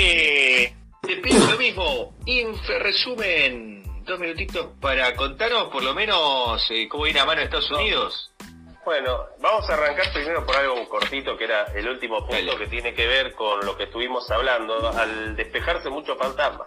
que te pido lo mismo. Infe resumen. Dos minutitos para contarnos por lo menos eh, cómo viene a mano Estados Unidos. Bueno, vamos a arrancar primero por algo cortito que era el último punto Dale. que tiene que ver con lo que estuvimos hablando. Al despejarse mucho fantasma,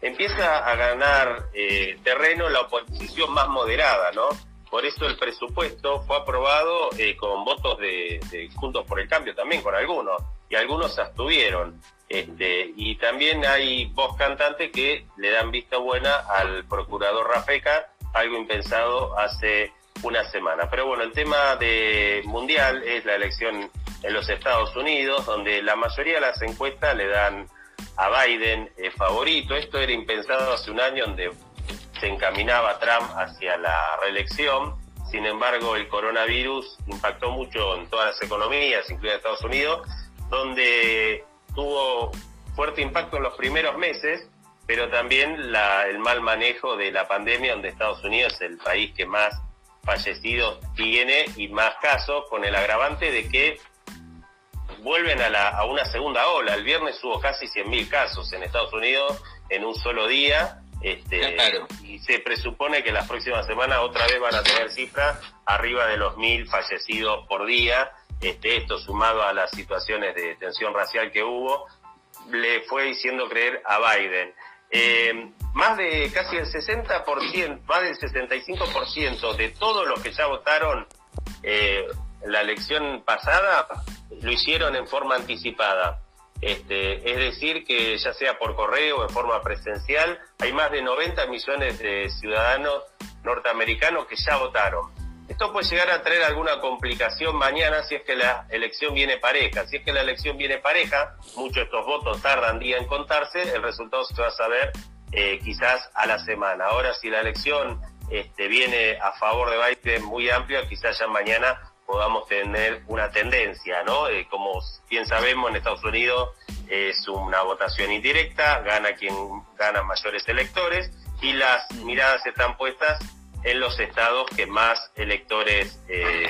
empieza a ganar eh, terreno la oposición más moderada, ¿no? Por eso el presupuesto fue aprobado eh, con votos de, de Juntos por el Cambio también, con algunos, y algunos se abstuvieron. Este, y también hay voz cantantes que le dan vista buena al procurador Rafeca, algo impensado hace una semana. Pero bueno, el tema de mundial es la elección en los Estados Unidos, donde la mayoría de las encuestas le dan a Biden eh, favorito. Esto era impensado hace un año, donde se encaminaba Trump hacia la reelección. Sin embargo, el coronavirus impactó mucho en todas las economías, incluida Estados Unidos, donde tuvo fuerte impacto en los primeros meses, pero también la- el mal manejo de la pandemia, donde Estados Unidos es el país que más fallecidos tiene y más casos, con el agravante de que vuelven a, la- a una segunda ola. El viernes hubo casi 100.000 casos en Estados Unidos en un solo día. Este, Claro. Y se presupone que las próximas semanas otra vez van a tener cifras arriba de los 1.000 fallecidos por día. Este, esto sumado a las situaciones de tensión racial que hubo, le fue diciendo creer a Biden. Eh, más de casi el 60%, más del 65% de todos los que ya votaron eh, la elección pasada lo hicieron en forma anticipada. Este, es decir, que ya sea por correo o en forma presencial, hay más de 90 millones de ciudadanos norteamericanos que ya votaron. Esto puede llegar a traer alguna complicación mañana si es que la elección viene pareja. Si es que la elección viene pareja, muchos de estos votos tardan día en contarse, el resultado se va a saber eh, quizás a la semana. Ahora, si la elección este, viene a favor de Biden muy amplia, quizás ya mañana podamos tener una tendencia, ¿no? Eh, como bien sabemos, en Estados Unidos es una votación indirecta, gana quien gana mayores electores y las miradas están puestas en los estados que más electores eh,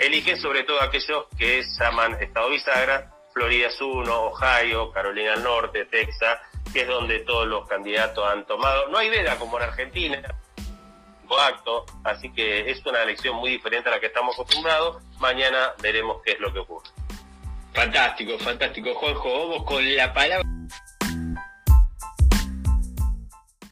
eligen, sobre todo aquellos que llaman estado bisagra, Florida es uno, Ohio, Carolina del Norte, Texas, que es donde todos los candidatos han tomado. No hay veda como en Argentina, acto, así que es una elección muy diferente a la que estamos acostumbrados. Mañana veremos qué es lo que ocurre. Fantástico, fantástico, Juanjo. Vamos con la palabra.